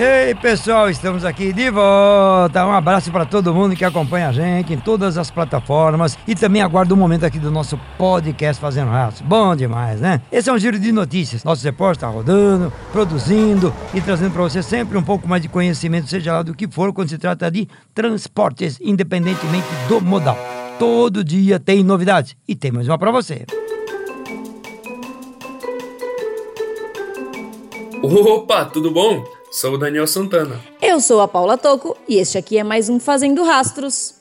Ei, pessoal, estamos aqui de volta. Um abraço para todo mundo que acompanha a gente em todas as plataformas e também aguarda o um momento aqui do nosso podcast Fazendo Ratos. Bom demais, né? Esse é um giro de notícias. Nosso repórter está rodando, produzindo e trazendo para você sempre um pouco mais de conhecimento, seja lá do que for, quando se trata de transportes, independentemente do modal. Todo dia tem novidades e tem mais uma para você. Opa, tudo bom? Sou o Daniel Santana. Eu sou a Paula Toco e este aqui é mais um Fazendo Rastros.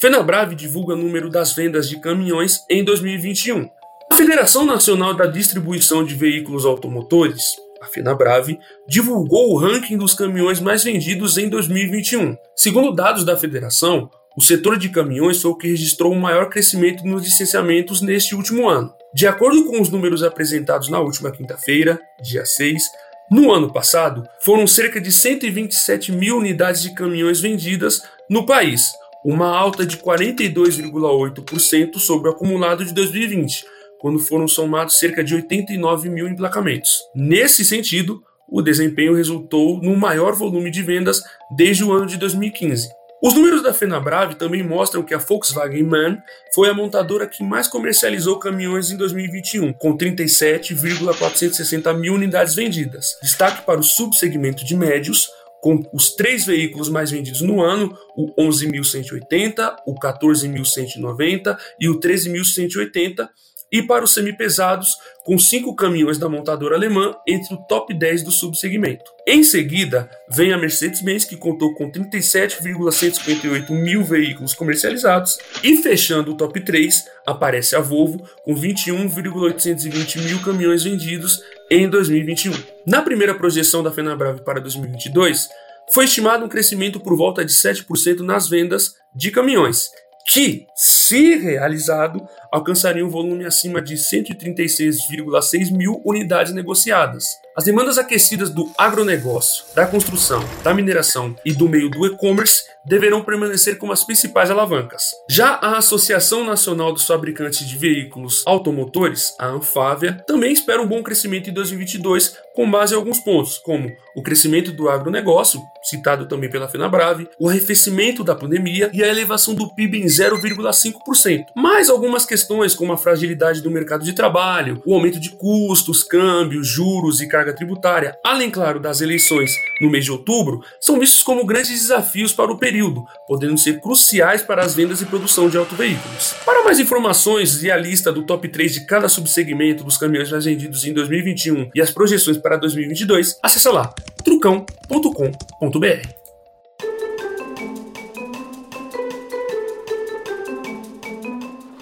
Fenabrave divulga número das vendas de caminhões em 2021. A Federação Nacional da Distribuição de Veículos Automotores, a Fenabrave, divulgou o ranking dos caminhões mais vendidos em 2021. Segundo dados da federação, o setor de caminhões foi o que registrou o maior crescimento nos licenciamentos neste último ano. De acordo com os números apresentados na última quinta-feira, dia 6, no ano passado, foram cerca de 127 mil unidades de caminhões vendidas no país, uma alta de 42,8% sobre o acumulado de 2020, quando foram somados cerca de 89 mil emplacamentos. Nesse sentido, o desempenho resultou no maior volume de vendas desde o ano de 2015. Os números da Fenabrave também mostram que a Volkswagen MAN foi a montadora que mais comercializou caminhões em 2021, com 37,460 mil unidades vendidas. Destaque para o subsegmento de médios, com os três veículos mais vendidos no ano, o 11.180, o 14.190 e o 13.180, e para os semipesados, com cinco caminhões da montadora alemã entre o top 10 do subsegmento. Em seguida, vem a Mercedes-Benz, que contou com 37,158 mil veículos comercializados, e fechando o top 3, aparece a Volvo, com 21,820 mil caminhões vendidos em 2021. Na primeira projeção da Fenabrave para 2022, foi estimado um crescimento por volta de 7% nas vendas de caminhões, que, se realizado, alcançaria um volume acima de 136,6 mil unidades negociadas. As demandas aquecidas do agronegócio, da construção, da mineração e do meio do e-commerce deverão permanecer como as principais alavancas. Já a Associação Nacional dos Fabricantes de Veículos Automotores, a Anfávia, também espera um bom crescimento em 2022, com base em alguns pontos, como o crescimento do agronegócio, citado também pela FenaBrave, o arrefecimento da pandemia e a elevação do PIB em 0,5%. Mais algumas questões como a fragilidade do mercado de trabalho, o aumento de custos, câmbios, juros e carga tributária, além, claro, das eleições no mês de outubro, são vistos como grandes desafios para o período, podendo ser cruciais para as vendas e produção de autoveículos. Para mais informações e a lista do top 3 de cada subsegmento dos caminhões mais vendidos em 2021 e as projeções para 2022, acessa lá trucão.com.br.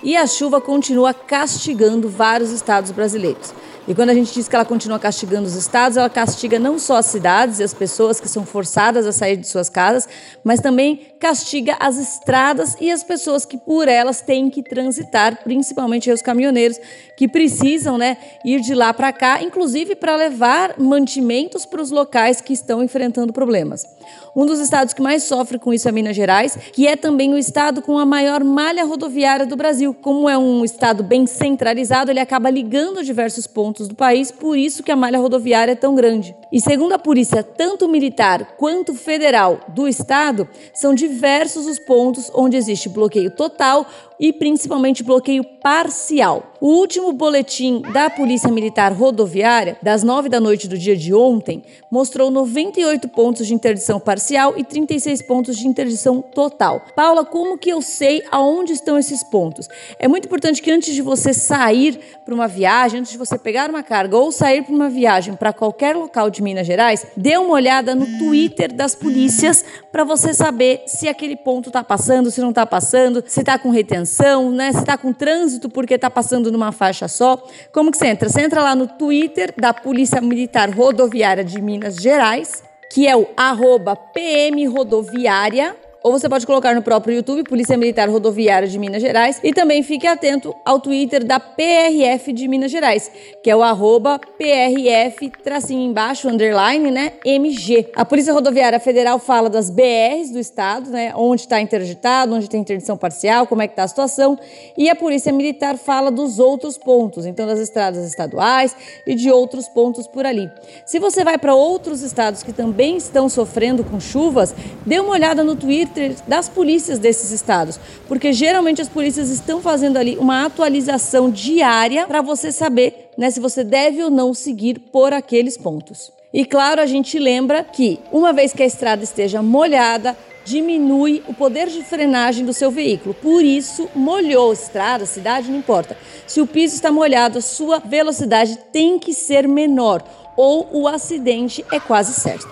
E a chuva continua castigando vários estados brasileiros. E quando a gente diz que ela continua castigando os estados, ela castiga não só as cidades e as pessoas que são forçadas a sair de suas casas, mas também castiga as estradas e as pessoas que por elas têm que transitar, principalmente os caminhoneiros que precisam, né, ir de lá para cá, inclusive para levar mantimentos para os locais que estão enfrentando problemas. Um dos estados que mais sofre com isso é Minas Gerais, que é também o estado com a maior malha rodoviária do Brasil. Como é um estado bem centralizado, ele acaba ligando diversos pontos do país, por isso que a malha rodoviária é tão grande. E segundo a polícia, tanto militar quanto federal do estado, são diversos os pontos onde existe bloqueio total e principalmente bloqueio parcial. O último boletim da Polícia Militar Rodoviária, das 9 da noite do dia de ontem, mostrou 98 pontos de interdição parcial e 36 pontos de interdição total. Paula, como que eu sei aonde estão esses pontos? É muito importante que antes de você sair para uma viagem, antes de você pegar uma carga ou sair para uma viagem para qualquer local de Minas Gerais, dê uma olhada no Twitter das polícias para você saber se aquele ponto está passando, se não está passando, se está com retenção, né? se está com trânsito porque está passando numa faixa só. Como que você entra? Você entra lá no Twitter da Polícia Militar Rodoviária de Minas Gerais, que é o arroba PM Rodoviária ou você pode colocar no próprio YouTube Polícia Militar Rodoviária de Minas Gerais e também fique atento ao Twitter da PRF de Minas Gerais, que é o arroba PRF, tracinho embaixo, underline, né, MG. A Polícia Rodoviária Federal fala das BRs do estado, né, onde está interditado, onde tem interdição parcial, como é que está a situação, e a Polícia Militar fala dos outros pontos, então das estradas estaduais e de outros pontos por ali. Se você vai para outros estados que também estão sofrendo com chuvas, dê uma olhada no Twitter das polícias desses estados, porque geralmente as polícias estão fazendo ali uma atualização diária para você saber né, se você deve ou não seguir por aqueles pontos. E claro, a gente lembra que, uma vez que a estrada esteja molhada, diminui o poder de frenagem do seu veículo. Por isso, molhou estrada, cidade, não importa. Se o piso está molhado, a sua velocidade tem que ser menor ou o acidente é quase certo.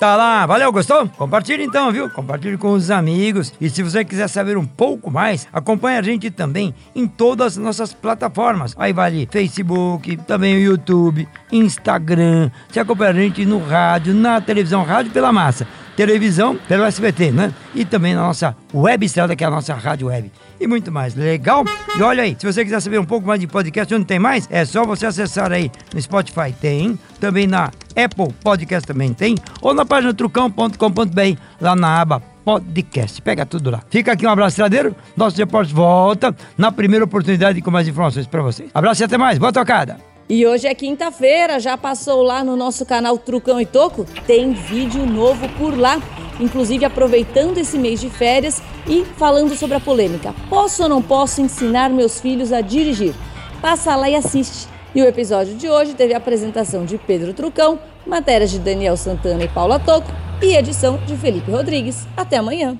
Tá lá, valeu, gostou? Compartilhe então, viu? Compartilhe com os amigos. E se você quiser saber um pouco mais, acompanhe a gente também em todas as nossas plataformas. Aí vale Facebook, também o YouTube, Instagram. Você acompanha a gente no rádio, na televisão, rádio pela massa televisão pelo SBT, né? E também na nossa web estrada, que é a nossa rádio web. E muito mais. Legal? E olha aí, se você quiser saber um pouco mais de podcast, onde tem mais, é só você acessar aí no Spotify, tem. Também na Apple Podcast também tem. Ou na página trucão.com.br, lá na aba podcast. Pega tudo lá. Fica aqui um abraço estradeiro. Nosso repórter volta na primeira oportunidade com mais informações para vocês. Abraço e até mais. Boa tocada. E hoje é quinta-feira, já passou lá no nosso canal Trucão e Toco? Tem vídeo novo por lá, inclusive aproveitando esse mês de férias e falando sobre a polêmica. Posso ou não posso ensinar meus filhos a dirigir? Passa lá e assiste. E o episódio de hoje teve a apresentação de Pedro Trucão, matérias de Daniel Santana e Paula Toco e edição de Felipe Rodrigues. Até amanhã!